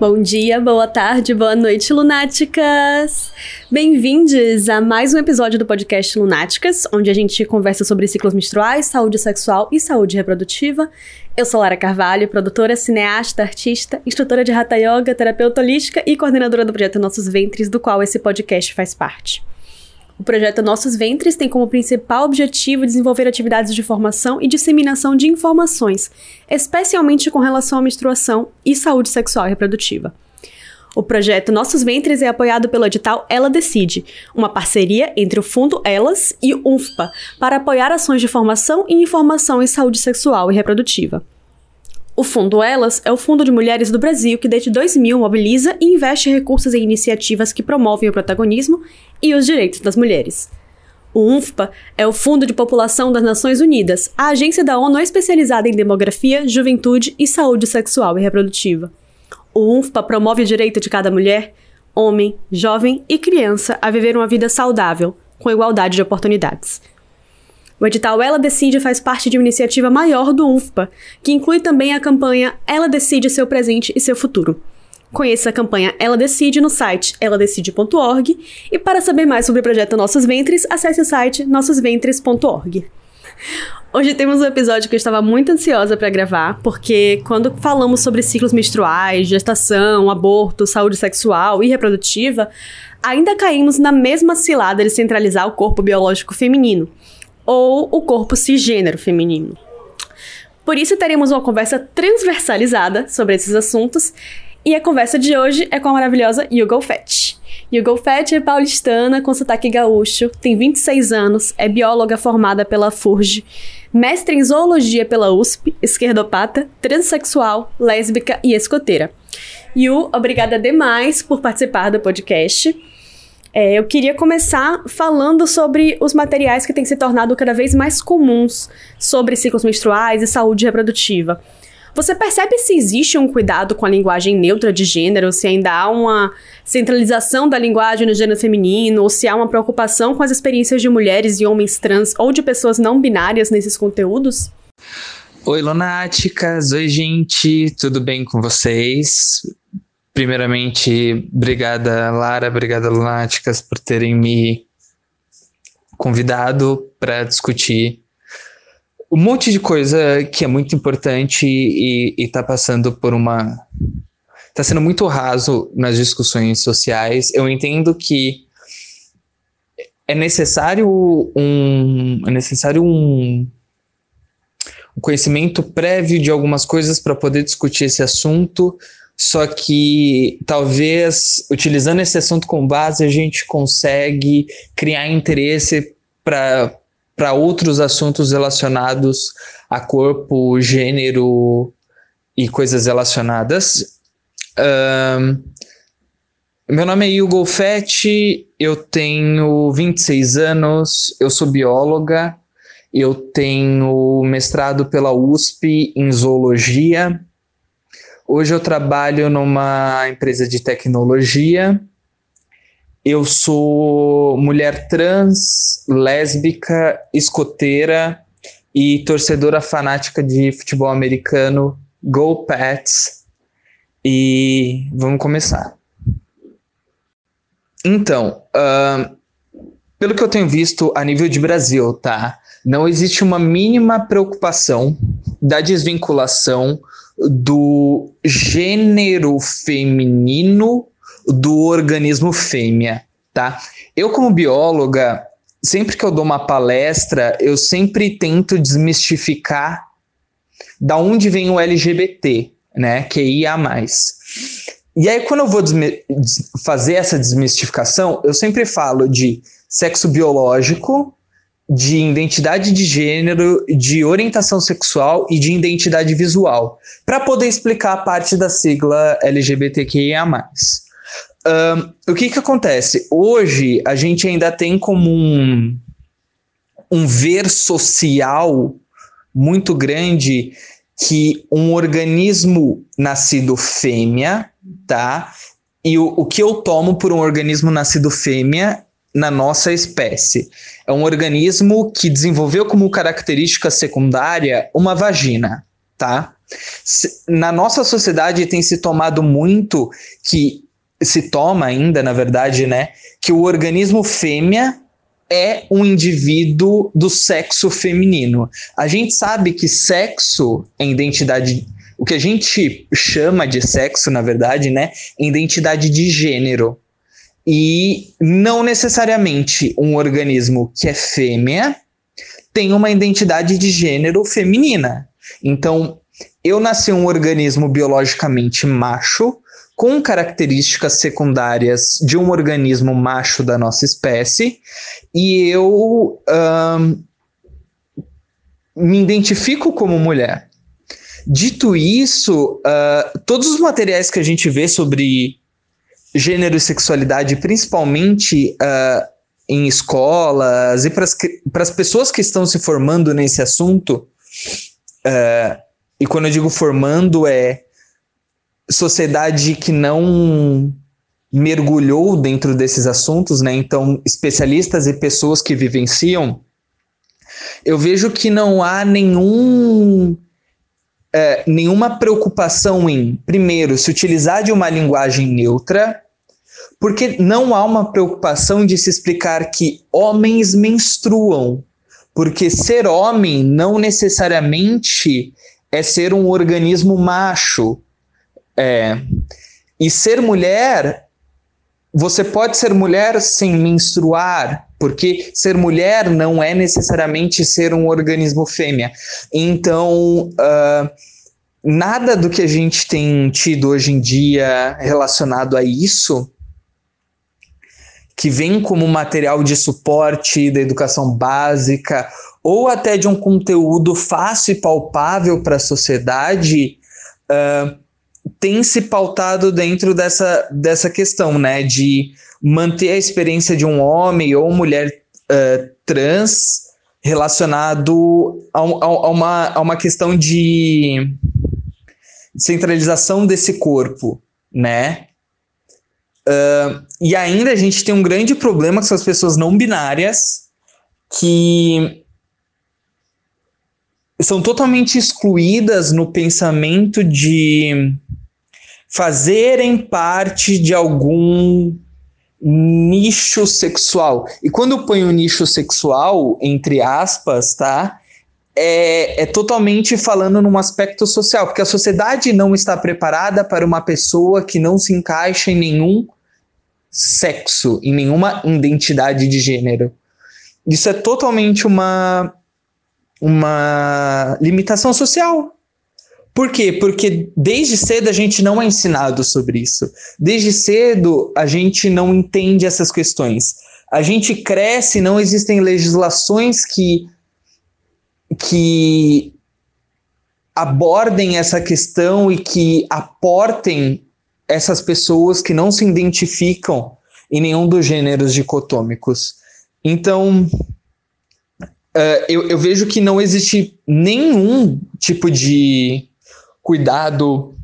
Bom dia, boa tarde, boa noite, lunáticas! Bem-vindos a mais um episódio do podcast Lunáticas, onde a gente conversa sobre ciclos menstruais, saúde sexual e saúde reprodutiva. Eu sou Lara Carvalho, produtora, cineasta, artista, instrutora de Hatha Yoga, terapeuta holística e coordenadora do projeto Nossos Ventres, do qual esse podcast faz parte. O projeto Nossos Ventres tem como principal objetivo desenvolver atividades de formação e disseminação de informações, especialmente com relação à menstruação e saúde sexual e reprodutiva. O projeto Nossos Ventres é apoiado pelo edital Ela Decide, uma parceria entre o Fundo Elas e o UNFPA para apoiar ações de formação e informação em saúde sexual e reprodutiva. O Fundo Elas é o fundo de mulheres do Brasil que desde 2000 mobiliza e investe recursos em iniciativas que promovem o protagonismo e os direitos das mulheres. O UNFPA é o Fundo de População das Nações Unidas, a agência da ONU especializada em demografia, juventude e saúde sexual e reprodutiva. O UNFPA promove o direito de cada mulher, homem, jovem e criança a viver uma vida saudável, com igualdade de oportunidades. O edital Ela Decide faz parte de uma iniciativa maior do UNFPA, que inclui também a campanha Ela Decide Seu Presente e Seu Futuro. Conheça a campanha Ela Decide no site eladecide.org e para saber mais sobre o projeto Nossos Ventres, acesse o site nossosventres.org. Hoje temos um episódio que eu estava muito ansiosa para gravar, porque quando falamos sobre ciclos menstruais, gestação, aborto, saúde sexual e reprodutiva, ainda caímos na mesma cilada de centralizar o corpo biológico feminino ou o corpo cisgênero feminino. Por isso, teremos uma conversa transversalizada sobre esses assuntos, e a conversa de hoje é com a maravilhosa Yugo Fett. Yugo Fett é paulistana com sotaque gaúcho, tem 26 anos, é bióloga formada pela FURG, mestre em zoologia pela USP, esquerdopata, transexual, lésbica e escoteira. Yu, obrigada demais por participar do podcast. É, eu queria começar falando sobre os materiais que têm se tornado cada vez mais comuns sobre ciclos menstruais e saúde reprodutiva. Você percebe se existe um cuidado com a linguagem neutra de gênero, se ainda há uma centralização da linguagem no gênero feminino, ou se há uma preocupação com as experiências de mulheres e homens trans ou de pessoas não binárias nesses conteúdos? Oi, lunáticas! Oi, gente! Tudo bem com vocês? Primeiramente, obrigada, Lara, obrigada, Lunáticas, por terem me convidado para discutir um monte de coisa que é muito importante e, está passando por uma. está sendo muito raso nas discussões sociais. Eu entendo que é necessário um. É necessário um, um conhecimento prévio de algumas coisas para poder discutir esse assunto só que talvez utilizando esse assunto como base a gente consegue criar interesse para outros assuntos relacionados a corpo, gênero e coisas relacionadas. Um, meu nome é Hugo Fetti, eu tenho 26 anos, eu sou bióloga, eu tenho mestrado pela USP em zoologia Hoje eu trabalho numa empresa de tecnologia. Eu sou mulher trans, lésbica, escoteira e torcedora fanática de futebol americano. Go Pats! E vamos começar. Então, uh, pelo que eu tenho visto a nível de Brasil, tá? Não existe uma mínima preocupação da desvinculação do gênero feminino do organismo fêmea, tá? Eu como bióloga, sempre que eu dou uma palestra, eu sempre tento desmistificar da onde vem o LGBT, né, que é IA+. E aí quando eu vou fazer essa desmistificação, eu sempre falo de sexo biológico, de identidade de gênero, de orientação sexual e de identidade visual, para poder explicar a parte da sigla LGBTQIA. O que, que acontece? Hoje a gente ainda tem como um, um ver social muito grande que um organismo nascido fêmea, tá? E o, o que eu tomo por um organismo nascido fêmea na nossa espécie. É um organismo que desenvolveu como característica secundária uma vagina, tá? Na nossa sociedade tem se tomado muito que se toma ainda, na verdade, né, que o organismo fêmea é um indivíduo do sexo feminino. A gente sabe que sexo é identidade o que a gente chama de sexo, na verdade, né, é identidade de gênero. E não necessariamente um organismo que é fêmea tem uma identidade de gênero feminina. Então, eu nasci um organismo biologicamente macho, com características secundárias de um organismo macho da nossa espécie, e eu um, me identifico como mulher. Dito isso, uh, todos os materiais que a gente vê sobre gênero e sexualidade, principalmente uh, em escolas e para as pessoas que estão se formando nesse assunto, uh, e quando eu digo formando, é sociedade que não mergulhou dentro desses assuntos, né? Então, especialistas e pessoas que vivenciam, eu vejo que não há nenhum é, nenhuma preocupação em, primeiro, se utilizar de uma linguagem neutra, porque não há uma preocupação de se explicar que homens menstruam, porque ser homem não necessariamente é ser um organismo macho. É, e ser mulher, você pode ser mulher sem menstruar, porque ser mulher não é necessariamente ser um organismo fêmea. Então, uh, nada do que a gente tem tido hoje em dia relacionado a isso, que vem como material de suporte da educação básica, ou até de um conteúdo fácil e palpável para a sociedade, uh, tem se pautado dentro dessa, dessa questão, né, de manter a experiência de um homem ou mulher uh, trans relacionado a, a, a, uma, a uma questão de centralização desse corpo, né? Uh, e ainda a gente tem um grande problema com essas pessoas não binárias que são totalmente excluídas no pensamento de fazerem parte de algum nicho sexual. E quando eu ponho nicho sexual, entre aspas, tá? É, é, totalmente falando num aspecto social, porque a sociedade não está preparada para uma pessoa que não se encaixa em nenhum sexo, em nenhuma identidade de gênero. Isso é totalmente uma, uma limitação social. Por quê? Porque desde cedo a gente não é ensinado sobre isso. Desde cedo a gente não entende essas questões. A gente cresce, não existem legislações que, que abordem essa questão e que aportem essas pessoas que não se identificam em nenhum dos gêneros dicotômicos. Então, uh, eu, eu vejo que não existe nenhum tipo de cuidado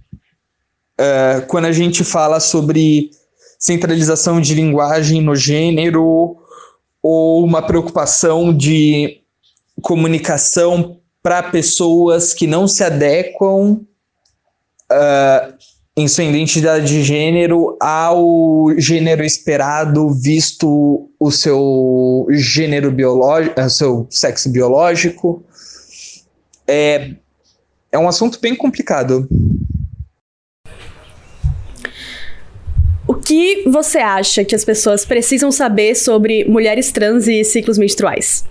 uh, quando a gente fala sobre centralização de linguagem no gênero ou uma preocupação de comunicação para pessoas que não se adequam uh, em sua identidade de gênero ao gênero esperado, visto o seu gênero biológico, seu sexo biológico. É, é um assunto bem complicado. O que você acha que as pessoas precisam saber sobre mulheres trans e ciclos menstruais?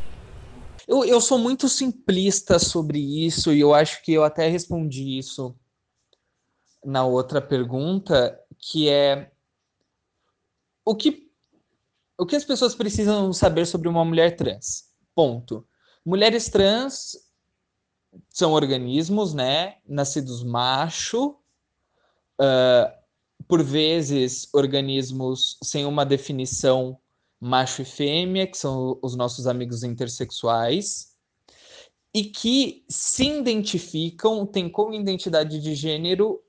Eu, eu sou muito simplista sobre isso e eu acho que eu até respondi isso na outra pergunta, que é o que, o que as pessoas precisam saber sobre uma mulher trans? Ponto. Mulheres trans são organismos, né, nascidos macho, uh, por vezes organismos sem uma definição macho e fêmea, que são os nossos amigos intersexuais, e que se identificam, têm como identidade de gênero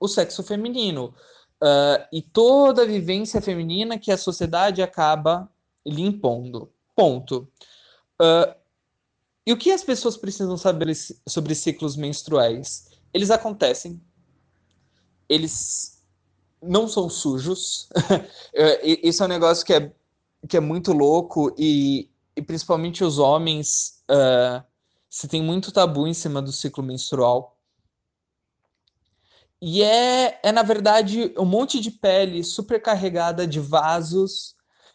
o sexo feminino. Uh, e toda a vivência feminina que a sociedade acaba lhe impondo. Ponto. Uh, e o que as pessoas precisam saber sobre ciclos menstruais? eles acontecem, eles não são sujos. É, isso é um negócio que é, que é muito louco e, e principalmente os homens uh, se tem muito tabu em cima do ciclo menstrual. E é, é, na verdade, um monte de pele supercarregada de vasos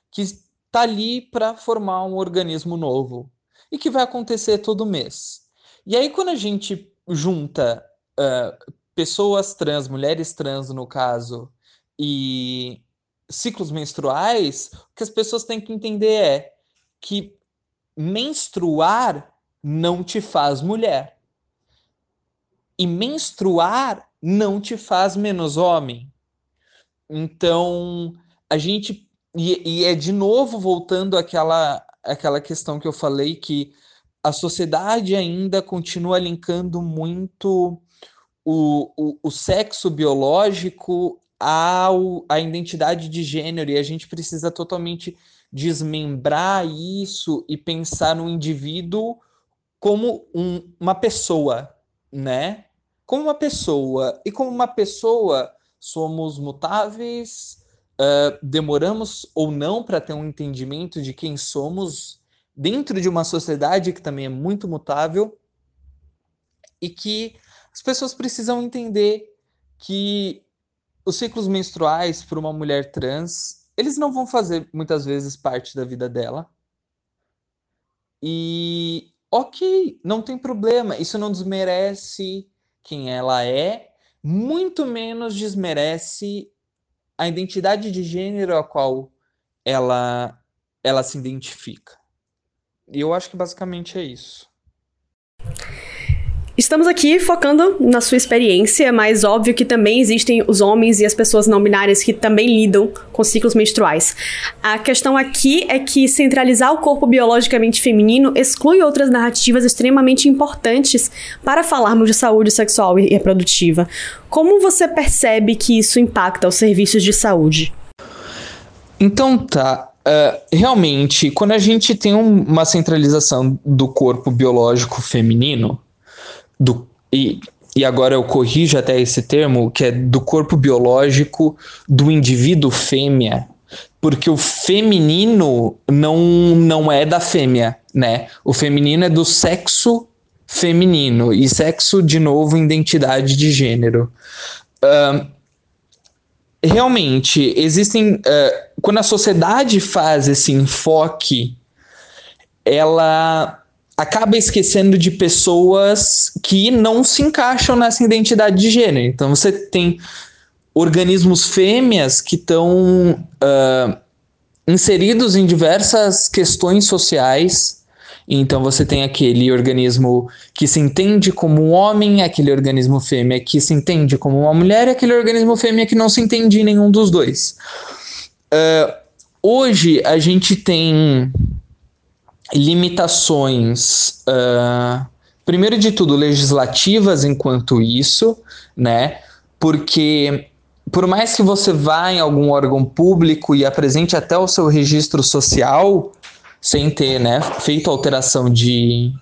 que está ali para formar um organismo novo e que vai acontecer todo mês. E aí, quando a gente junta uh, pessoas trans, mulheres trans, no caso, e ciclos menstruais, o que as pessoas têm que entender é que menstruar não te faz mulher. E menstruar não te faz menos homem. Então, a gente. E, e é de novo voltando àquela, àquela questão que eu falei que a sociedade ainda continua linkando muito o, o, o sexo biológico ao, à identidade de gênero, e a gente precisa totalmente desmembrar isso e pensar no indivíduo como um, uma pessoa, né? Como uma pessoa. E como uma pessoa, somos mutáveis, uh, demoramos ou não para ter um entendimento de quem somos dentro de uma sociedade que também é muito mutável e que as pessoas precisam entender que os ciclos menstruais para uma mulher trans, eles não vão fazer muitas vezes parte da vida dela. E ok, não tem problema, isso não desmerece quem ela é, muito menos desmerece a identidade de gênero a qual ela ela se identifica. E eu acho que basicamente é isso. Estamos aqui focando na sua experiência, mas óbvio que também existem os homens e as pessoas não binárias que também lidam com ciclos menstruais. A questão aqui é que centralizar o corpo biologicamente feminino exclui outras narrativas extremamente importantes para falarmos de saúde sexual e reprodutiva. Como você percebe que isso impacta os serviços de saúde? Então tá, Uh, realmente, quando a gente tem um, uma centralização do corpo biológico feminino, do, e, e agora eu corrijo até esse termo, que é do corpo biológico do indivíduo fêmea, porque o feminino não, não é da fêmea, né? O feminino é do sexo feminino, e sexo, de novo, identidade de gênero. Uh, realmente existem. Uh, quando a sociedade faz esse enfoque, ela acaba esquecendo de pessoas que não se encaixam nessa identidade de gênero. Então você tem organismos fêmeas que estão uh, inseridos em diversas questões sociais então você tem aquele organismo que se entende como um homem, aquele organismo fêmea que se entende como uma mulher, e aquele organismo fêmea que não se entende em nenhum dos dois. Uh, hoje a gente tem limitações, uh, primeiro de tudo, legislativas enquanto isso, né? Porque por mais que você vá em algum órgão público e apresente até o seu registro social, sem ter né, feito alteração de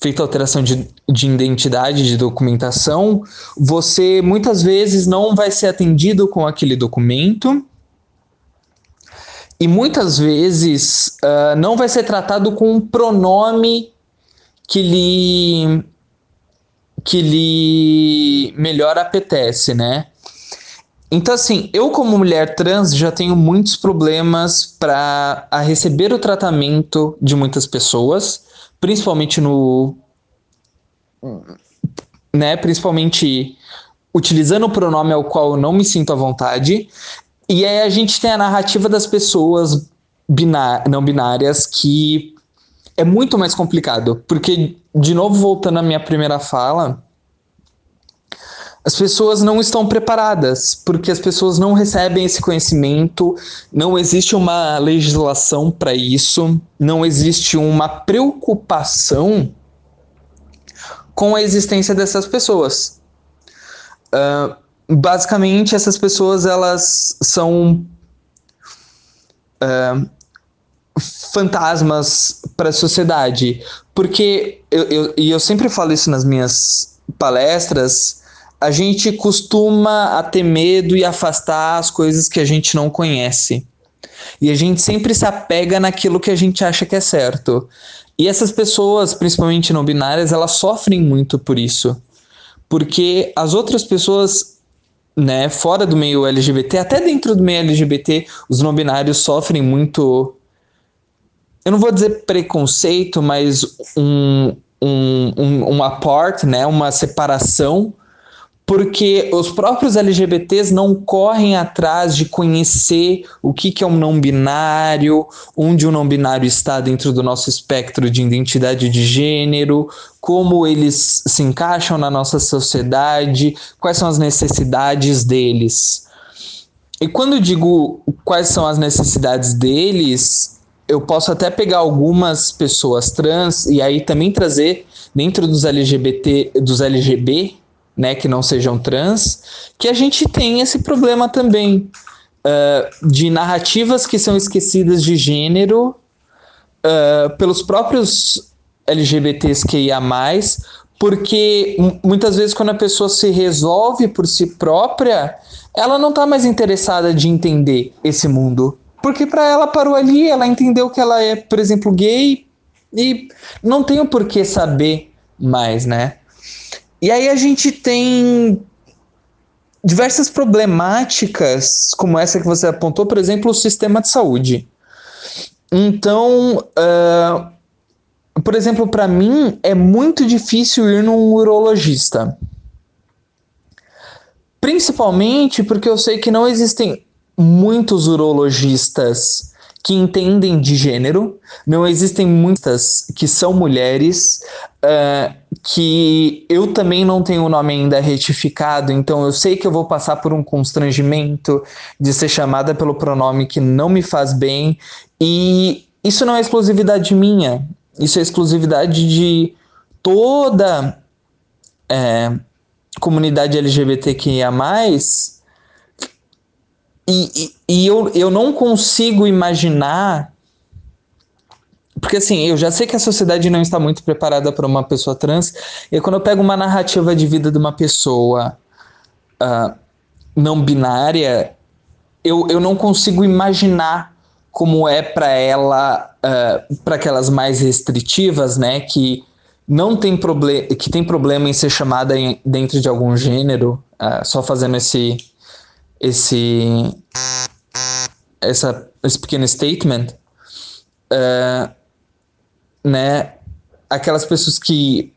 feito alteração de, de identidade, de documentação, você muitas vezes não vai ser atendido com aquele documento e muitas vezes uh, não vai ser tratado com um pronome que lhe que lhe melhor apetece, né? Então, assim, eu, como mulher trans, já tenho muitos problemas para receber o tratamento de muitas pessoas, principalmente no. Né, principalmente utilizando o pronome ao qual eu não me sinto à vontade. E aí a gente tem a narrativa das pessoas biná não binárias que é muito mais complicado. Porque, de novo, voltando à minha primeira fala as pessoas não estão preparadas, porque as pessoas não recebem esse conhecimento, não existe uma legislação para isso, não existe uma preocupação com a existência dessas pessoas. Uh, basicamente, essas pessoas elas são uh, fantasmas para a sociedade, porque eu, eu, e eu sempre falo isso nas minhas palestras, a gente costuma a ter medo e afastar as coisas que a gente não conhece. E a gente sempre se apega naquilo que a gente acha que é certo. E essas pessoas, principalmente não binárias, elas sofrem muito por isso. Porque as outras pessoas, né, fora do meio LGBT, até dentro do meio LGBT, os não binários sofrem muito. Eu não vou dizer preconceito, mas um, um, um, um apart, né, uma separação porque os próprios LGBTs não correm atrás de conhecer o que, que é um não binário, onde o não binário está dentro do nosso espectro de identidade de gênero, como eles se encaixam na nossa sociedade, quais são as necessidades deles. E quando eu digo quais são as necessidades deles, eu posso até pegar algumas pessoas trans e aí também trazer dentro dos LGBT, dos LGB, né, que não sejam trans, que a gente tem esse problema também uh, de narrativas que são esquecidas de gênero uh, pelos próprios LGBTs que ia mais, porque muitas vezes quando a pessoa se resolve por si própria, ela não está mais interessada de entender esse mundo, porque para ela parou ali, ela entendeu que ela é, por exemplo, gay e não tem o porquê saber mais, né? E aí a gente tem diversas problemáticas, como essa que você apontou, por exemplo, o sistema de saúde. Então, uh, por exemplo, para mim é muito difícil ir num urologista. Principalmente porque eu sei que não existem muitos urologistas que entendem de gênero, não existem muitas que são mulheres, uh, que eu também não tenho o nome ainda retificado, então eu sei que eu vou passar por um constrangimento de ser chamada pelo pronome que não me faz bem, e isso não é exclusividade minha, isso é exclusividade de toda é, comunidade LGBTQIA. E, e, eu, eu não consigo imaginar porque assim, eu já sei que a sociedade não está muito preparada para uma pessoa trans, e quando eu pego uma narrativa de vida de uma pessoa uh, não binária, eu, eu não consigo imaginar como é para ela, uh, ah, para aquelas mais restritivas, né, que não tem problema, que tem problema em ser chamada em, dentro de algum gênero, uh, só fazendo esse, esse, essa, esse pequeno statement. Uh, né, aquelas pessoas que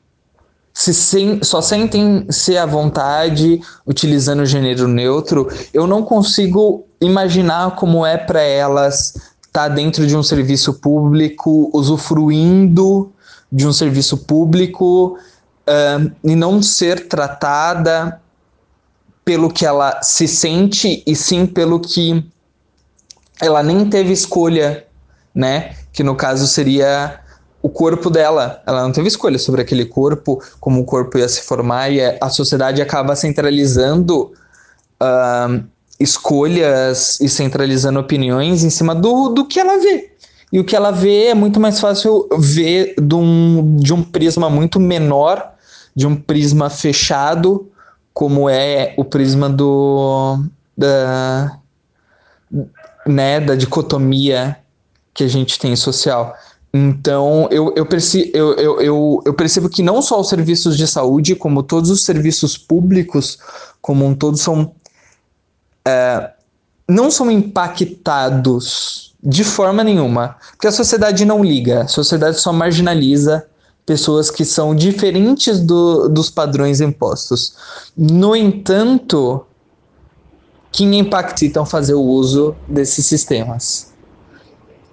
se sen só sentem ser à vontade utilizando o gênero neutro, eu não consigo imaginar como é para elas estar tá dentro de um serviço público, usufruindo de um serviço público uh, e não ser tratada pelo que ela se sente e sim pelo que ela nem teve escolha, né? Que no caso seria o corpo dela. Ela não teve escolha sobre aquele corpo, como o corpo ia se formar, e a sociedade acaba centralizando uh, escolhas e centralizando opiniões em cima do, do que ela vê. E o que ela vê é muito mais fácil ver de um, de um prisma muito menor, de um prisma fechado, como é o prisma do. da, né, da dicotomia que a gente tem social. Então, eu, eu, perci eu, eu, eu, eu, percebo que não só os serviços de saúde, como todos os serviços públicos, como um todo, são. É, não são impactados de forma nenhuma. Porque a sociedade não liga, a sociedade só marginaliza pessoas que são diferentes do, dos padrões impostos. No entanto, quem impacta então fazer o uso desses sistemas.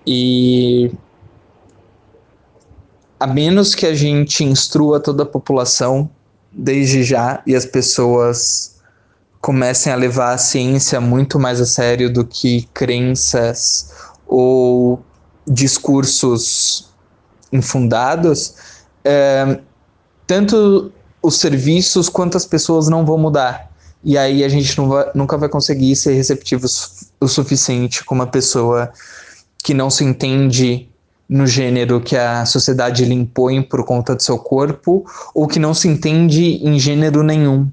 E a menos que a gente instrua toda a população desde já e as pessoas comecem a levar a ciência muito mais a sério do que crenças ou discursos infundados, é, tanto os serviços quanto as pessoas não vão mudar. E aí a gente vai, nunca vai conseguir ser receptivos o suficiente com uma pessoa que não se entende no gênero que a sociedade lhe impõe por conta do seu corpo, ou que não se entende em gênero nenhum.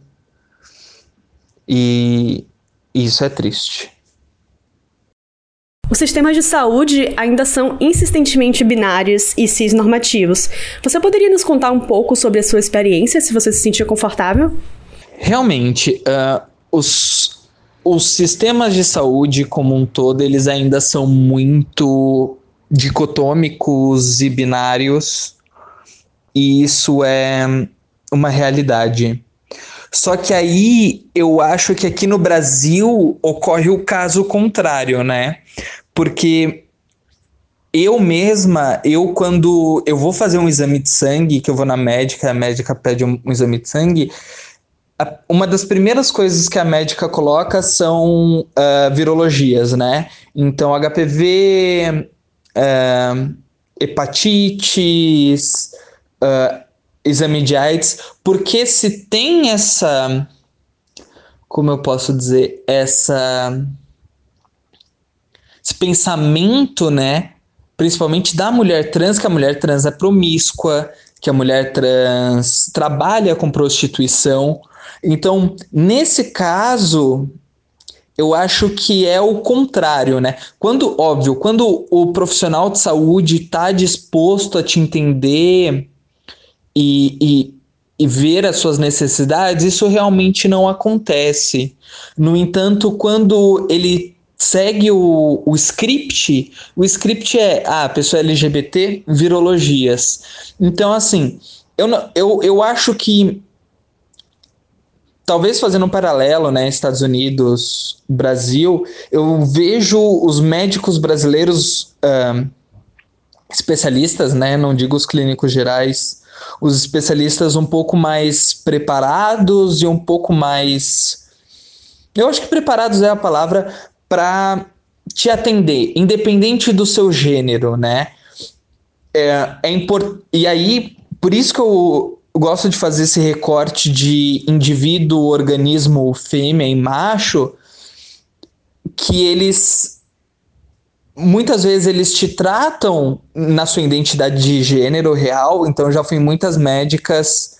E isso é triste. Os sistemas de saúde ainda são insistentemente binários e cisnormativos. Você poderia nos contar um pouco sobre a sua experiência, se você se sentir confortável? Realmente, uh, os, os sistemas de saúde como um todo, eles ainda são muito dicotômicos e binários, e isso é uma realidade. Só que aí eu acho que aqui no Brasil ocorre o caso contrário, né? Porque eu mesma, eu quando eu vou fazer um exame de sangue, que eu vou na médica, a médica pede um, um exame de sangue, a, uma das primeiras coisas que a médica coloca são uh, virologias, né? Então, HPV, uh, hepatites, uh, exame de AIDS, porque se tem essa. Como eu posso dizer? Essa. Pensamento, né? Principalmente da mulher trans, que a mulher trans é promíscua, que a mulher trans trabalha com prostituição. Então, nesse caso, eu acho que é o contrário, né? Quando, óbvio, quando o profissional de saúde está disposto a te entender e, e, e ver as suas necessidades, isso realmente não acontece. No entanto, quando ele segue o, o script, o script é ah, pessoa LGBT, virologias. Então, assim, eu, eu, eu acho que talvez fazendo um paralelo, né, Estados Unidos, Brasil, eu vejo os médicos brasileiros uh, especialistas, né, não digo os clínicos gerais, os especialistas um pouco mais preparados e um pouco mais. Eu acho que preparados é a palavra para te atender, independente do seu gênero, né? É, é import... E aí, por isso que eu gosto de fazer esse recorte de indivíduo, organismo, fêmea e macho, que eles muitas vezes eles te tratam na sua identidade de gênero real, então já fui muitas médicas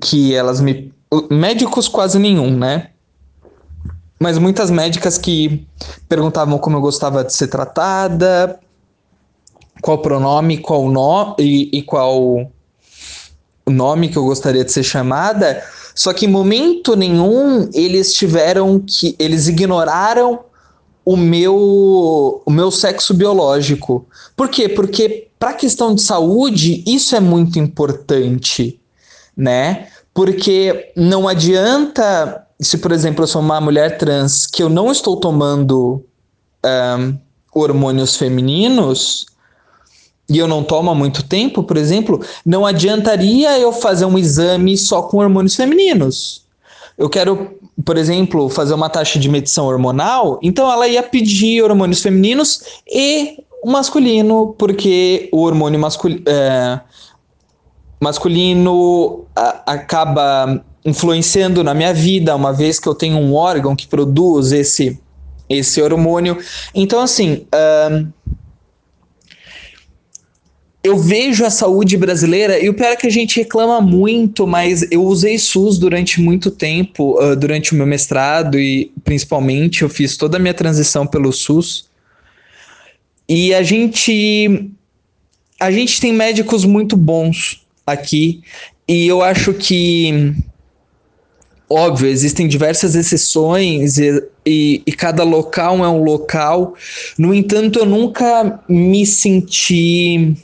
que elas me. Médicos quase nenhum, né? Mas muitas médicas que perguntavam como eu gostava de ser tratada, qual pronome, qual nome e, e qual nome que eu gostaria de ser chamada. Só que em momento nenhum eles tiveram que. Eles ignoraram o meu, o meu sexo biológico. Por quê? Porque para questão de saúde, isso é muito importante, né? Porque não adianta, se por exemplo eu sou uma mulher trans, que eu não estou tomando um, hormônios femininos, e eu não tomo há muito tempo, por exemplo, não adiantaria eu fazer um exame só com hormônios femininos. Eu quero por exemplo, fazer uma taxa de medição hormonal, então ela ia pedir hormônios femininos e masculino, porque o hormônio masculino, é, masculino a, acaba influenciando na minha vida, uma vez que eu tenho um órgão que produz esse, esse hormônio. Então, assim. Eu vejo a saúde brasileira, e o pior é que a gente reclama muito, mas eu usei SUS durante muito tempo, uh, durante o meu mestrado, e principalmente eu fiz toda a minha transição pelo SUS. E a gente. A gente tem médicos muito bons aqui, e eu acho que. Óbvio, existem diversas exceções e, e, e cada local é um local. No entanto, eu nunca me senti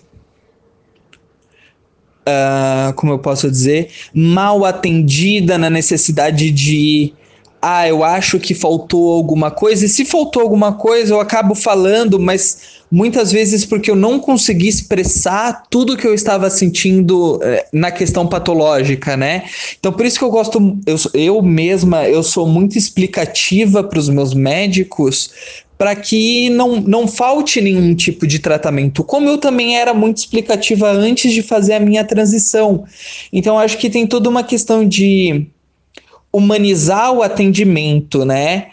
uh, como eu posso dizer, mal atendida na necessidade de ah, eu acho que faltou alguma coisa, e se faltou alguma coisa, eu acabo falando, mas muitas vezes porque eu não consegui expressar tudo que eu estava sentindo eh, na questão patológica, né? Então, por isso que eu gosto, eu, eu mesma, eu sou muito explicativa para os meus médicos, para que não, não falte nenhum tipo de tratamento. Como eu também era muito explicativa antes de fazer a minha transição. Então, acho que tem toda uma questão de humanizar o atendimento, né?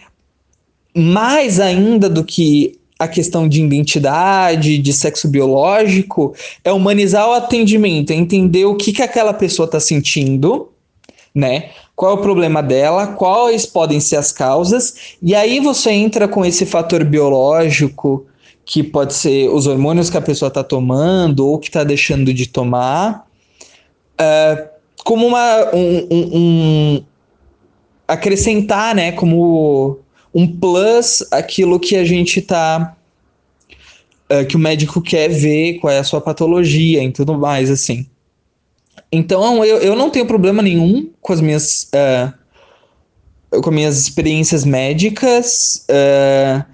Mais ainda do que a questão de identidade, de sexo biológico, é humanizar o atendimento, é entender o que, que aquela pessoa está sentindo, né? Qual é o problema dela, quais podem ser as causas, e aí você entra com esse fator biológico, que pode ser os hormônios que a pessoa está tomando ou que está deixando de tomar, uh, como uma, um, um, um, acrescentar, né, como um plus aquilo que a gente está uh, que o médico quer ver, qual é a sua patologia e tudo mais, assim. Então, eu, eu não tenho problema nenhum com as minhas, uh, com minhas experiências médicas. Uh,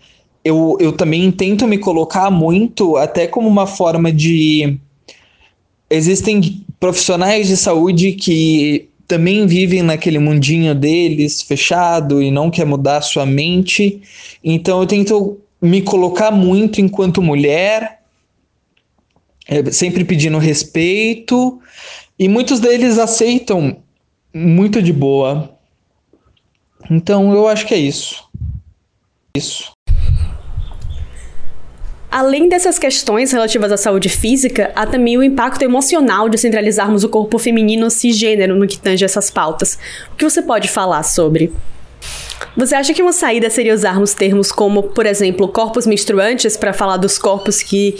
eu, eu também tento me colocar muito, até como uma forma de. Existem profissionais de saúde que também vivem naquele mundinho deles, fechado, e não quer mudar sua mente. Então eu tento me colocar muito enquanto mulher, é, sempre pedindo respeito, e muitos deles aceitam muito de boa. Então eu acho que é isso. Isso. Além dessas questões relativas à saúde física, há também o impacto emocional de centralizarmos o corpo feminino cisgênero no que tange essas pautas. O que você pode falar sobre? Você acha que uma saída seria usarmos termos como, por exemplo, corpos menstruantes para falar dos corpos que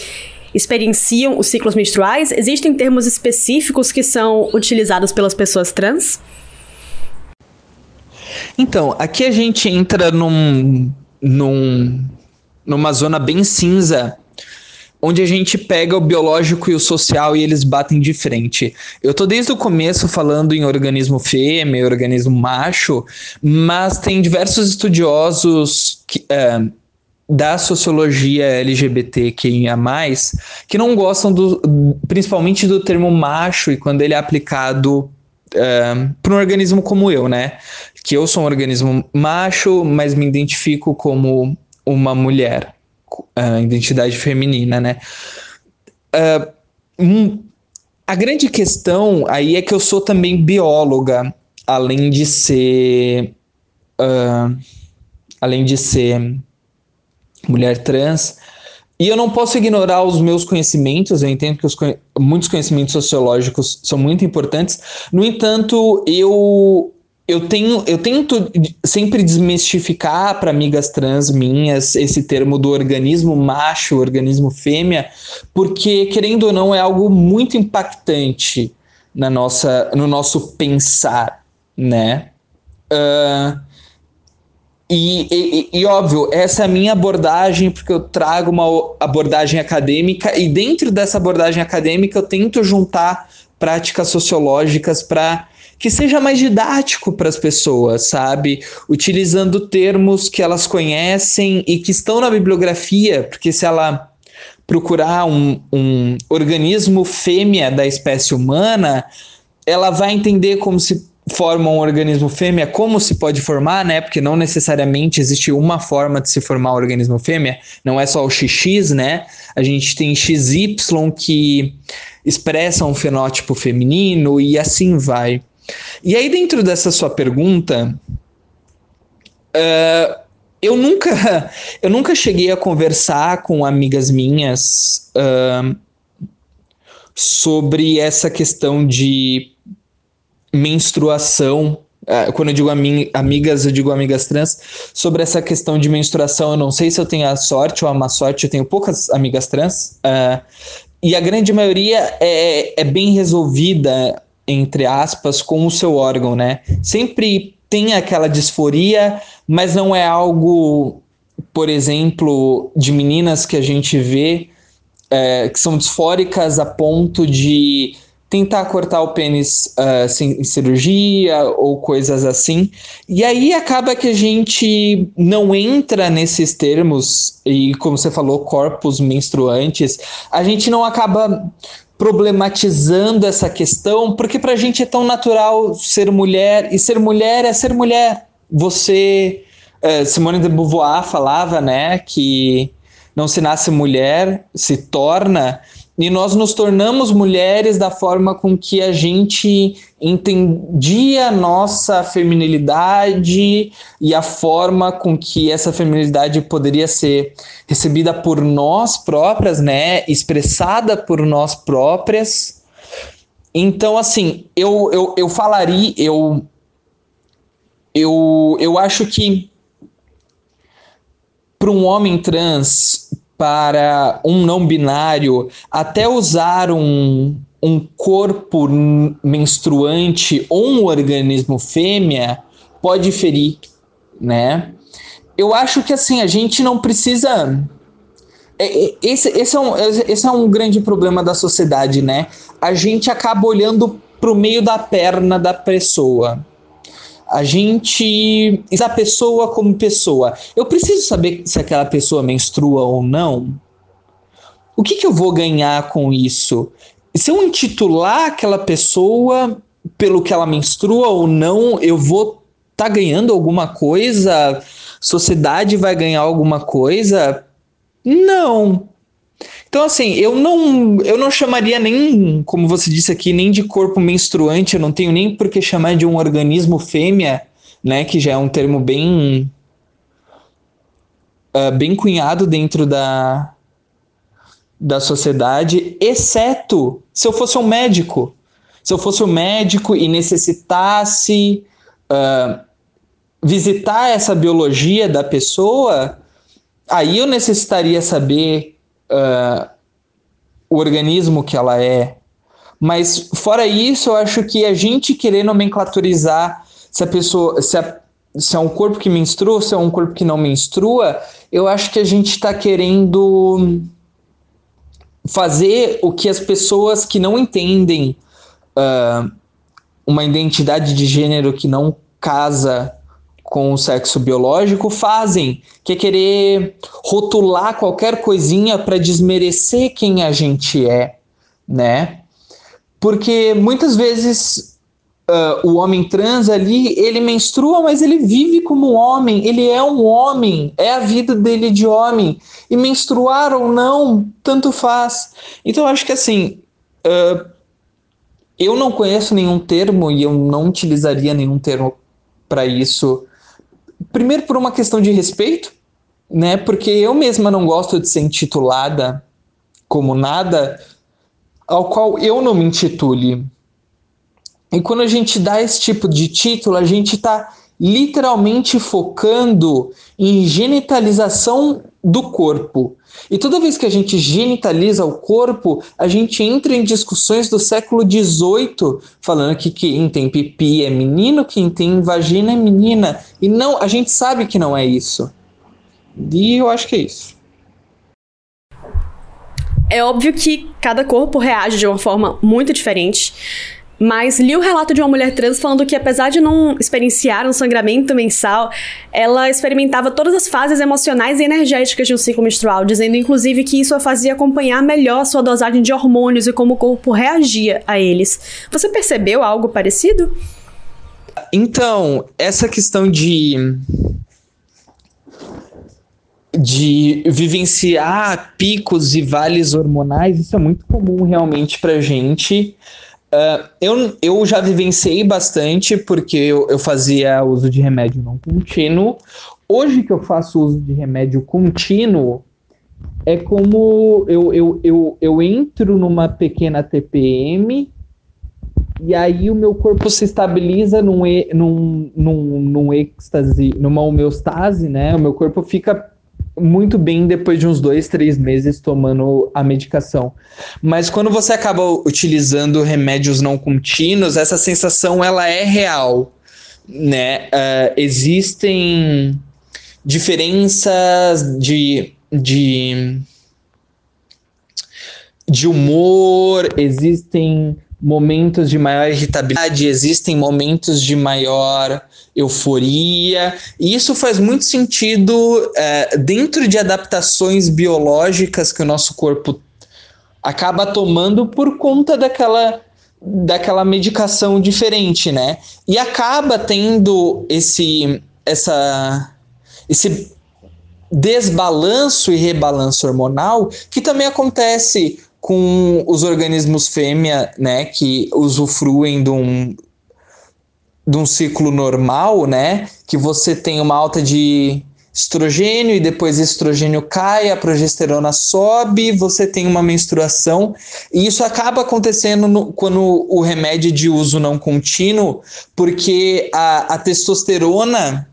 experienciam os ciclos menstruais? Existem termos específicos que são utilizados pelas pessoas trans? Então, aqui a gente entra num, num, numa zona bem cinza onde a gente pega o biológico e o social e eles batem de frente. Eu tô desde o começo falando em organismo fêmea, organismo macho, mas tem diversos estudiosos que, é, da sociologia LGBTQIA+, que não gostam do, principalmente do termo macho e quando ele é aplicado uh, para um organismo como eu, né? Que eu sou um organismo macho, mas me identifico como uma mulher, uh, identidade feminina, né? Uh, um, a grande questão aí é que eu sou também bióloga, além de ser... Uh, além de ser mulher trans. E eu não posso ignorar os meus conhecimentos, eu entendo que os, muitos conhecimentos sociológicos são muito importantes. No entanto, eu eu tenho eu tento sempre desmistificar para amigas trans minhas esse termo do organismo macho, organismo fêmea, porque querendo ou não é algo muito impactante na nossa no nosso pensar, né? Uh, e, e, e, óbvio, essa é a minha abordagem, porque eu trago uma abordagem acadêmica, e dentro dessa abordagem acadêmica eu tento juntar práticas sociológicas para que seja mais didático para as pessoas, sabe? Utilizando termos que elas conhecem e que estão na bibliografia, porque se ela procurar um, um organismo fêmea da espécie humana, ela vai entender como se forma um organismo fêmea, como se pode formar, né? Porque não necessariamente existe uma forma de se formar um organismo fêmea, não é só o XX, né? A gente tem XY que expressa um fenótipo feminino e assim vai. E aí, dentro dessa sua pergunta, uh, eu nunca eu nunca cheguei a conversar com amigas minhas uh, sobre essa questão de menstruação. Uh, quando eu digo ami amigas, eu digo amigas trans, sobre essa questão de menstruação. Eu não sei se eu tenho a sorte ou a má sorte, eu tenho poucas amigas trans. Uh, e a grande maioria é, é bem resolvida, entre aspas, com o seu órgão, né? Sempre tem aquela disforia, mas não é algo, por exemplo, de meninas que a gente vê é, que são disfóricas a ponto de tentar cortar o pênis uh, sem cirurgia ou coisas assim. E aí acaba que a gente não entra nesses termos, e como você falou, corpos menstruantes, a gente não acaba problematizando essa questão, porque pra gente é tão natural ser mulher, e ser mulher é ser mulher. Você. Uh, Simone de Beauvoir falava, né, que não se nasce mulher, se torna. E nós nos tornamos mulheres da forma com que a gente entendia a nossa feminilidade e a forma com que essa feminilidade poderia ser recebida por nós próprias, né, expressada por nós próprias. Então, assim, eu, eu, eu falaria, eu, eu, eu acho que para um homem trans, para um não binário, até usar um, um corpo menstruante ou um organismo fêmea pode ferir, né? Eu acho que assim, a gente não precisa. É, é, esse, esse, é um, esse é um grande problema da sociedade, né? A gente acaba olhando para o meio da perna da pessoa. A gente. A pessoa como pessoa. Eu preciso saber se aquela pessoa menstrua ou não. O que, que eu vou ganhar com isso? se eu intitular aquela pessoa pelo que ela menstrua ou não, eu vou estar tá ganhando alguma coisa? Sociedade vai ganhar alguma coisa? Não. Então, assim, eu não, eu não chamaria nem, como você disse aqui, nem de corpo menstruante, eu não tenho nem por que chamar de um organismo fêmea, né, que já é um termo bem, uh, bem cunhado dentro da, da sociedade, exceto se eu fosse um médico. Se eu fosse um médico e necessitasse uh, visitar essa biologia da pessoa, aí eu necessitaria saber uh, o organismo que ela é. Mas fora isso, eu acho que a gente querer nomenclaturizar se a pessoa, se, a, se é um corpo que menstrua, se é um corpo que não menstrua, eu acho que a gente está querendo fazer o que as pessoas que não entendem uh, uma identidade de gênero que não casa com o sexo biológico fazem, que é querer rotular qualquer coisinha para desmerecer quem a gente é, né? Porque muitas vezes uh, o homem trans ali, ele menstrua, mas ele vive como homem, ele é um homem, é a vida dele de homem. E menstruar ou não, tanto faz. Então, acho que assim. Uh, eu não conheço nenhum termo e eu não utilizaria nenhum termo para isso. Primeiro, por uma questão de respeito, né? Porque eu mesma não gosto de ser intitulada como nada ao qual eu não me intitule. E quando a gente dá esse tipo de título, a gente está literalmente focando em genitalização do corpo. E toda vez que a gente genitaliza o corpo, a gente entra em discussões do século XVIII, falando que quem tem pipi é menino, quem tem vagina é menina. E não, a gente sabe que não é isso. E eu acho que é isso. É óbvio que cada corpo reage de uma forma muito diferente. Mas li o relato de uma mulher trans falando que, apesar de não experienciar um sangramento mensal, ela experimentava todas as fases emocionais e energéticas de um ciclo menstrual, dizendo inclusive que isso a fazia acompanhar melhor sua dosagem de hormônios e como o corpo reagia a eles. Você percebeu algo parecido? Então, essa questão de de vivenciar picos e vales hormonais, isso é muito comum realmente pra gente. Uh, eu, eu já vivenciei bastante porque eu, eu fazia uso de remédio não contínuo. Hoje que eu faço uso de remédio contínuo, é como eu, eu, eu, eu entro numa pequena TPM e aí o meu corpo se estabiliza num, num, num, num êxtase, numa homeostase, né? O meu corpo fica muito bem depois de uns dois, três meses tomando a medicação. Mas quando você acaba utilizando remédios não contínuos, essa sensação ela é real, né? Uh, existem diferenças de, de, de humor, existem momentos de maior irritabilidade, existem momentos de maior euforia. E isso faz muito sentido é, dentro de adaptações biológicas que o nosso corpo acaba tomando por conta daquela daquela medicação diferente, né? E acaba tendo esse essa esse desbalanço e rebalanço hormonal que também acontece com os organismos fêmea, né, que usufruem de um, de um ciclo normal, né, que você tem uma alta de estrogênio e depois estrogênio cai, a progesterona sobe, você tem uma menstruação. E isso acaba acontecendo no, quando o remédio de uso não contínuo, porque a, a testosterona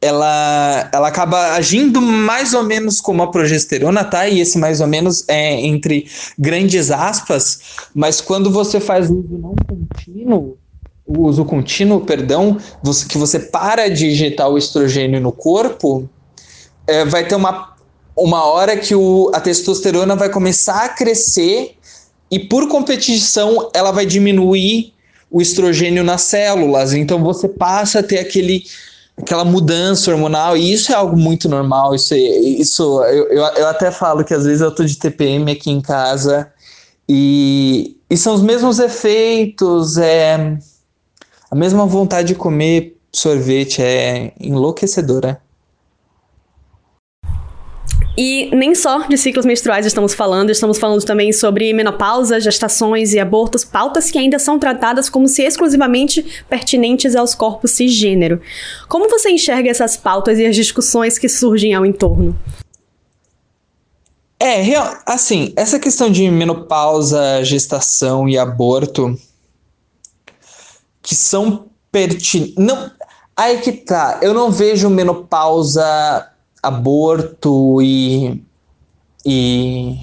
ela, ela acaba agindo mais ou menos como a progesterona, tá? E esse mais ou menos é entre grandes aspas, mas quando você faz uso não contínuo, o uso contínuo, perdão, você, que você para de injetar o estrogênio no corpo, é, vai ter uma, uma hora que o, a testosterona vai começar a crescer e por competição ela vai diminuir o estrogênio nas células. Então você passa a ter aquele aquela mudança hormonal, e isso é algo muito normal. Isso, isso eu, eu, eu até falo que às vezes eu tô de TPM aqui em casa e, e são os mesmos efeitos, é a mesma vontade de comer sorvete, é enlouquecedora. E nem só de ciclos menstruais estamos falando, estamos falando também sobre menopausa, gestações e abortos, pautas que ainda são tratadas como se exclusivamente pertinentes aos corpos cisgênero. Como você enxerga essas pautas e as discussões que surgem ao entorno? É, assim, essa questão de menopausa, gestação e aborto, que são pertinentes. Não, aí que tá, eu não vejo menopausa aborto e, e,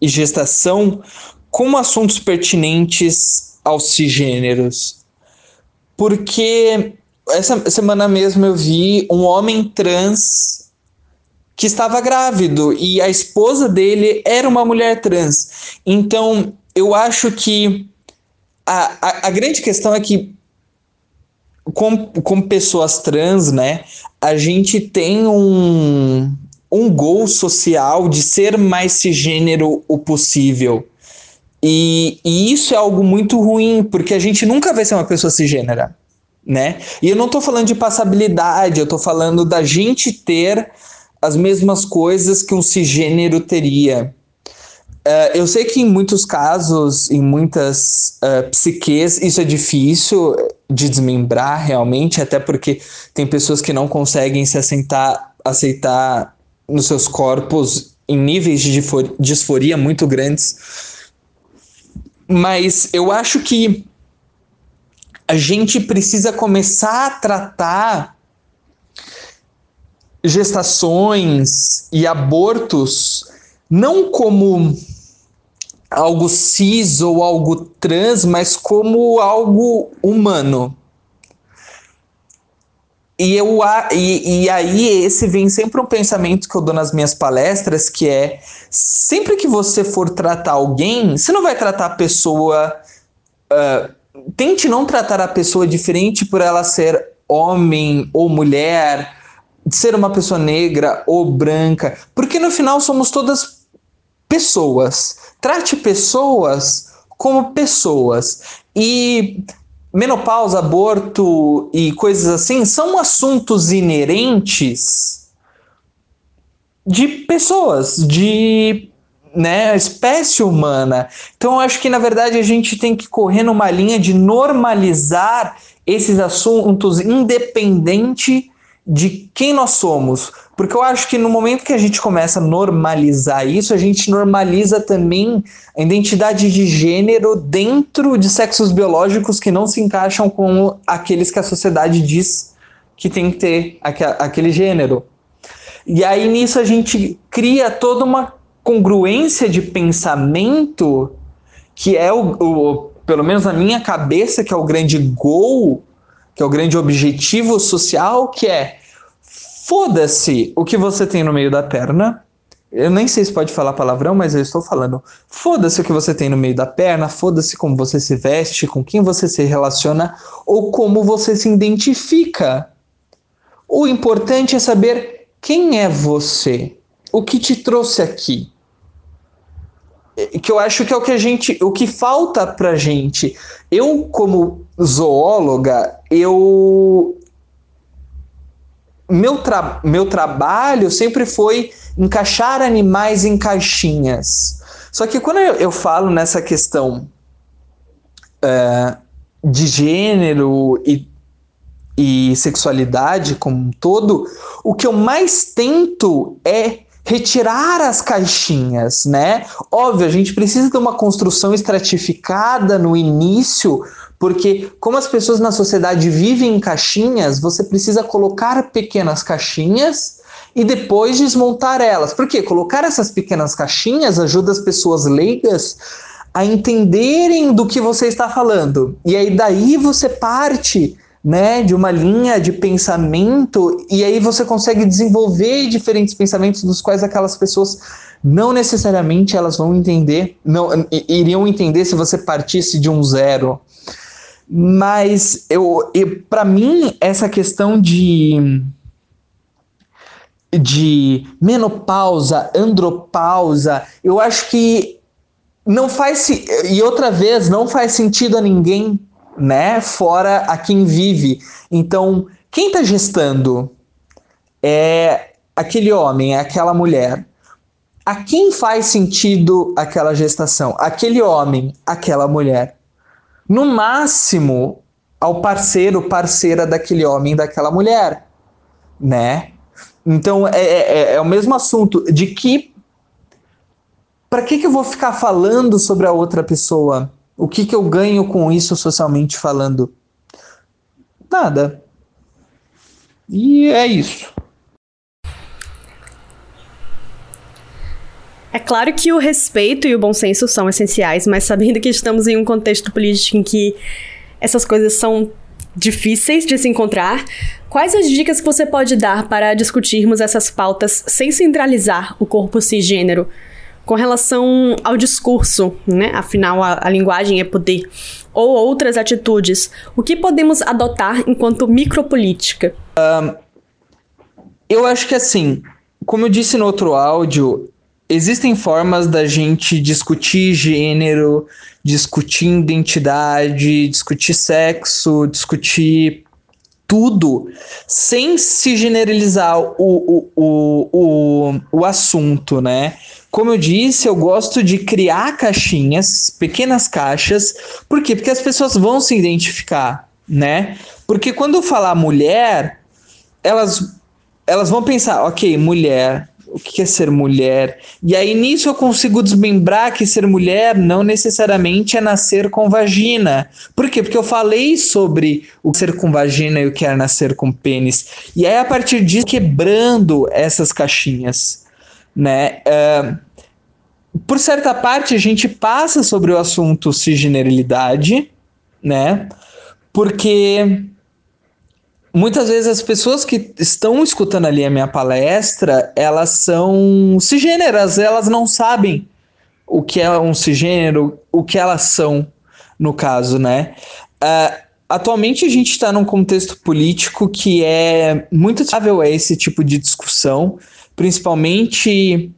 e gestação como assuntos pertinentes aos cisgêneros. Porque essa semana mesmo eu vi um homem trans que estava grávido e a esposa dele era uma mulher trans. Então, eu acho que a, a, a grande questão é que, como, como pessoas trans, né, a gente tem um, um gol social de ser mais cisgênero o possível. E, e, isso é algo muito ruim, porque a gente nunca vai ser uma pessoa cisgênera, né? E eu não estou falando de passabilidade, eu estou falando da gente ter as mesmas coisas que um cisgênero teria. Uh, eu sei que em muitos casos, em muitas uh, psiques, isso é difícil de desmembrar realmente, até porque tem pessoas que não conseguem se assentar, aceitar nos seus corpos em níveis de disforia muito grandes. Mas eu acho que a gente precisa começar a tratar gestações e abortos não como algo cis ou algo trans, mas como algo humano. E, eu, e, e aí esse vem sempre um pensamento que eu dou nas minhas palestras, que é sempre que você for tratar alguém, você não vai tratar a pessoa. Uh, tente não tratar a pessoa diferente por ela ser homem ou mulher, ser uma pessoa negra ou branca, porque no final somos todas pessoas. Trate pessoas como pessoas. E menopausa, aborto e coisas assim são assuntos inerentes de pessoas, de né, espécie humana. Então eu acho que na verdade a gente tem que correr numa linha de normalizar esses assuntos independente de quem nós somos. Porque eu acho que no momento que a gente começa a normalizar isso, a gente normaliza também a identidade de gênero dentro de sexos biológicos que não se encaixam com aqueles que a sociedade diz que tem que ter aquele gênero. E aí nisso a gente cria toda uma congruência de pensamento que é o, o pelo menos na minha cabeça, que é o grande goal que é o grande objetivo social, que é foda-se o que você tem no meio da perna. Eu nem sei se pode falar palavrão, mas eu estou falando. Foda-se o que você tem no meio da perna, foda-se como você se veste, com quem você se relaciona ou como você se identifica. O importante é saber quem é você, o que te trouxe aqui que eu acho que é o que a gente, o que falta pra gente. Eu como zoóloga, eu meu, tra meu trabalho sempre foi encaixar animais em caixinhas. Só que quando eu, eu falo nessa questão uh, de gênero e, e sexualidade como um todo, o que eu mais tento é retirar as caixinhas, né? Óbvio, a gente precisa de uma construção estratificada no início, porque como as pessoas na sociedade vivem em caixinhas, você precisa colocar pequenas caixinhas e depois desmontar elas. Porque colocar essas pequenas caixinhas ajuda as pessoas leigas a entenderem do que você está falando. E aí daí você parte né, de uma linha de pensamento e aí você consegue desenvolver diferentes pensamentos dos quais aquelas pessoas não necessariamente elas vão entender, não iriam entender se você partisse de um zero. Mas eu, eu para mim essa questão de de menopausa, andropausa, eu acho que não faz e outra vez não faz sentido a ninguém né? Fora a quem vive. Então, quem está gestando é aquele homem, é aquela mulher. A quem faz sentido aquela gestação? Aquele homem, aquela mulher. No máximo, ao parceiro, parceira daquele homem, daquela mulher, né? Então é, é, é o mesmo assunto de que para que, que eu vou ficar falando sobre a outra pessoa? O que, que eu ganho com isso socialmente falando? Nada. E é isso. É claro que o respeito e o bom senso são essenciais, mas sabendo que estamos em um contexto político em que essas coisas são difíceis de se encontrar, quais as dicas que você pode dar para discutirmos essas pautas sem centralizar o corpo cisgênero? Com relação ao discurso, né? Afinal, a, a linguagem é poder. Ou outras atitudes. O que podemos adotar enquanto micropolítica? Um, eu acho que assim, como eu disse no outro áudio, existem formas da gente discutir gênero, discutir identidade, discutir sexo, discutir tudo sem se generalizar o, o, o, o, o assunto, né? Como eu disse, eu gosto de criar caixinhas, pequenas caixas. Por quê? Porque as pessoas vão se identificar, né? Porque quando eu falar mulher, elas, elas vão pensar, ok, mulher, o que é ser mulher? E aí nisso eu consigo desmembrar que ser mulher não necessariamente é nascer com vagina. Por quê? Porque eu falei sobre o ser com vagina e o que é nascer com pênis. E aí a partir disso, quebrando essas caixinhas né? Uh, por certa parte, a gente passa sobre o assunto cisgenerilidade, né? Porque muitas vezes as pessoas que estão escutando ali a minha palestra, elas são cisgêneras, elas não sabem o que é um cisgênero, o que elas são, no caso, né? Uh, atualmente a gente está num contexto político que é muito estável a esse tipo de discussão, principalmente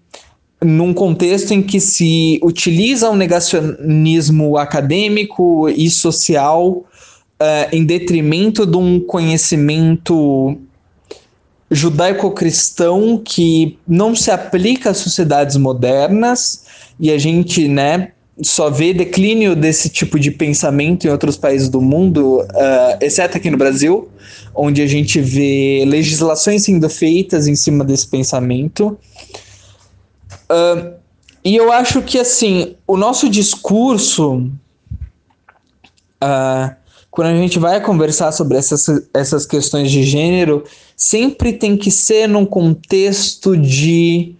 num contexto em que se utiliza um negacionismo acadêmico e social uh, em detrimento de um conhecimento judaico-cristão que não se aplica às sociedades modernas e a gente, né, só vê declínio desse tipo de pensamento em outros países do mundo, uh, exceto aqui no Brasil onde a gente vê legislações sendo feitas em cima desse pensamento. Uh, e eu acho que, assim, o nosso discurso, uh, quando a gente vai conversar sobre essas, essas questões de gênero, sempre tem que ser num contexto de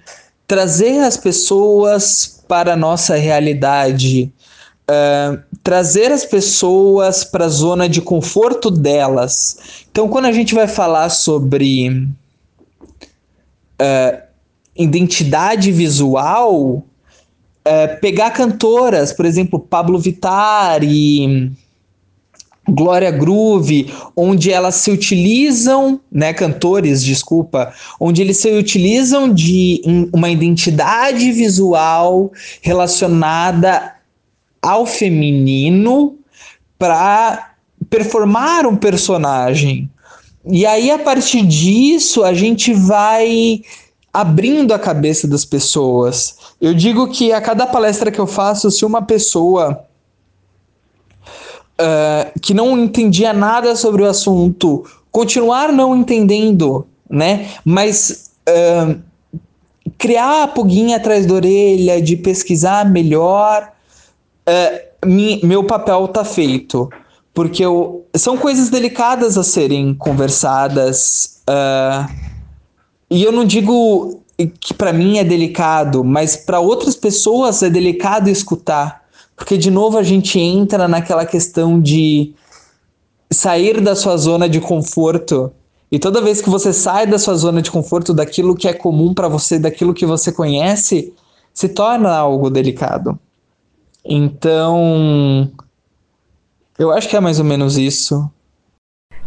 trazer as pessoas para a nossa realidade, trazer as pessoas para a zona de conforto delas. Então, quando a gente vai falar sobre uh, identidade visual, uh, pegar cantoras, por exemplo, Pablo Vittar e Glória Groove, onde elas se utilizam, né, cantores, desculpa, onde eles se utilizam de uma identidade visual relacionada ao feminino para performar um personagem. E aí, a partir disso, a gente vai abrindo a cabeça das pessoas. Eu digo que a cada palestra que eu faço, se uma pessoa uh, que não entendia nada sobre o assunto continuar não entendendo, né? Mas uh, criar a pulguinha atrás da orelha, de pesquisar melhor, uh, mi, meu papel tá feito. Porque eu, são coisas delicadas a serem conversadas. Uh, e eu não digo que para mim é delicado, mas para outras pessoas é delicado escutar. Porque, de novo, a gente entra naquela questão de sair da sua zona de conforto. E toda vez que você sai da sua zona de conforto, daquilo que é comum para você, daquilo que você conhece, se torna algo delicado. Então, eu acho que é mais ou menos isso.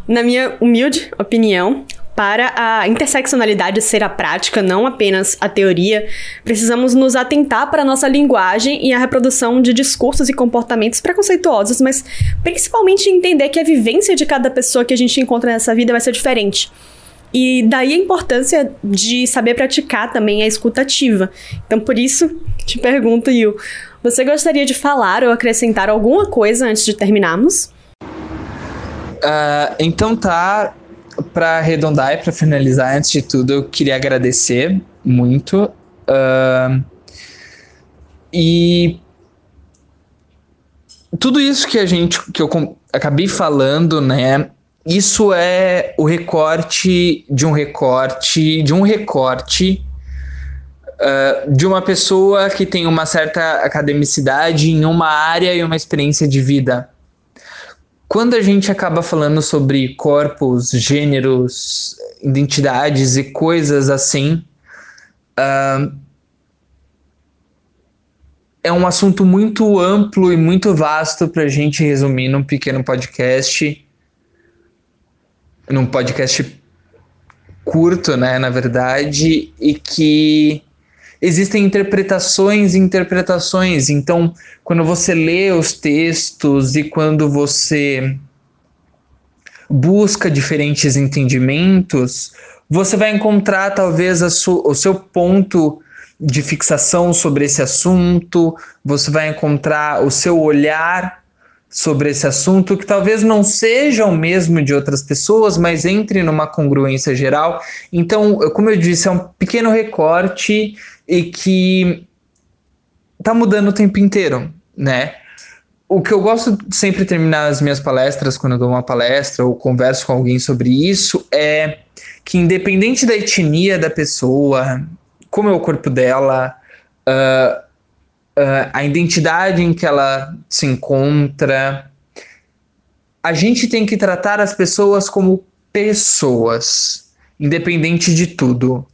Na minha humilde opinião, para a interseccionalidade ser a prática, não apenas a teoria, precisamos nos atentar para a nossa linguagem e a reprodução de discursos e comportamentos preconceituosos, mas principalmente entender que a vivência de cada pessoa que a gente encontra nessa vida vai ser diferente. E daí a importância de saber praticar também a escutativa. Então, por isso, te pergunto, Yu, você gostaria de falar ou acrescentar alguma coisa antes de terminarmos? Uh, então tá, para arredondar e para finalizar, antes de tudo, eu queria agradecer muito. Uh, e tudo isso que a gente que eu acabei falando, né? Isso é o recorte de um recorte de um recorte uh, de uma pessoa que tem uma certa academicidade em uma área e uma experiência de vida. Quando a gente acaba falando sobre corpos, gêneros, identidades e coisas assim, uh, é um assunto muito amplo e muito vasto para a gente resumir num pequeno podcast, num podcast curto, né, na verdade, e que existem interpretações e interpretações. Então, quando você lê os textos e quando você busca diferentes entendimentos, você vai encontrar talvez o seu ponto de fixação sobre esse assunto, você vai encontrar o seu olhar sobre esse assunto, que talvez não seja o mesmo de outras pessoas, mas entre numa congruência geral. Então, como eu disse, é um pequeno recorte e que tá mudando o tempo inteiro, né? O que eu gosto de sempre terminar as minhas palestras, quando eu dou uma palestra ou converso com alguém sobre isso, é que independente da etnia da pessoa, como é o corpo dela, uh, uh, a identidade em que ela se encontra, a gente tem que tratar as pessoas como pessoas, independente de tudo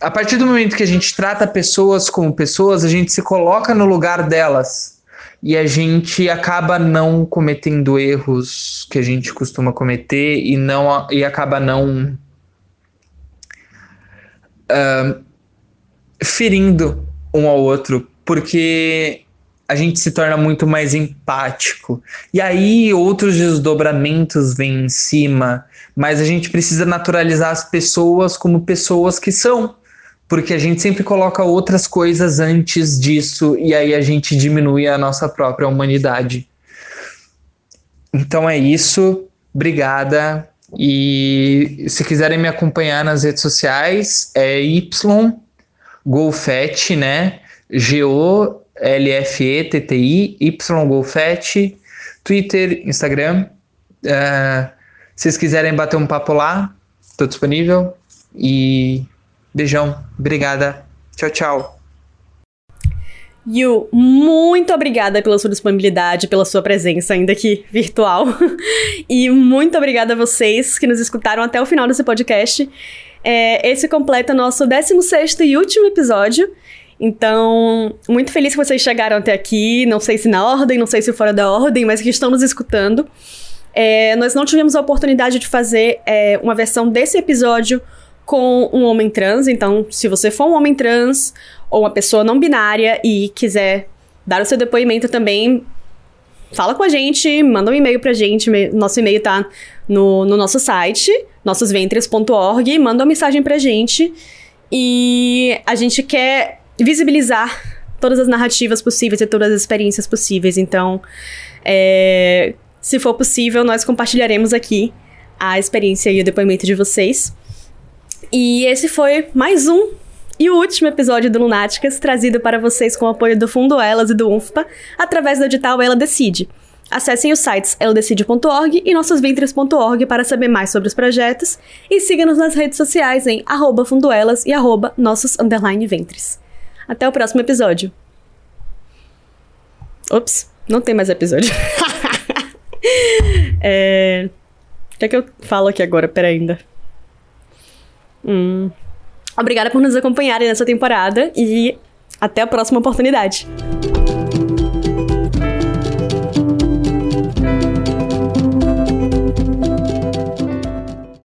a partir do momento que a gente trata pessoas como pessoas, a gente se coloca no lugar delas e a gente acaba não cometendo erros que a gente costuma cometer e não e acaba não uh, ferindo um ao outro, porque a gente se torna muito mais empático. E aí outros desdobramentos vêm em cima, mas a gente precisa naturalizar as pessoas como pessoas que são porque a gente sempre coloca outras coisas antes disso e aí a gente diminui a nossa própria humanidade. Então é isso, obrigada. E se quiserem me acompanhar nas redes sociais, é Y Golfet, né? G-O-L-F-E-T-T-I, Y Golfet, Twitter, Instagram. Uh, se vocês quiserem bater um papo lá, estou disponível. E Beijão, obrigada. Tchau, tchau. Yu, muito obrigada pela sua disponibilidade, pela sua presença, ainda que virtual. e muito obrigada a vocês que nos escutaram até o final desse podcast. É, esse completa nosso 16 e último episódio. Então, muito feliz que vocês chegaram até aqui. Não sei se na ordem, não sei se fora da ordem, mas que estão nos escutando. É, nós não tivemos a oportunidade de fazer é, uma versão desse episódio com um homem trans. Então, se você for um homem trans ou uma pessoa não binária e quiser dar o seu depoimento também, fala com a gente, manda um e-mail pra gente. Nosso e-mail tá no, no nosso site, nossosventres.org. Manda uma mensagem pra gente. E a gente quer visibilizar todas as narrativas possíveis e todas as experiências possíveis. Então, é, se for possível, nós compartilharemos aqui a experiência e o depoimento de vocês. E esse foi mais um e o último episódio do Lunáticas, trazido para vocês com o apoio do Fundo Elas e do UNFPA, através do edital Ela Decide. Acessem os sites eladecide.org e nossosventres.org para saber mais sobre os projetos e siga-nos nas redes sociais em arroba fundoelas e arroba nossos ventres. Até o próximo episódio. Ops, não tem mais episódio. é... O que é que eu falo aqui agora? Pera ainda. Hum... Obrigada por nos acompanharem nessa temporada e até a próxima oportunidade.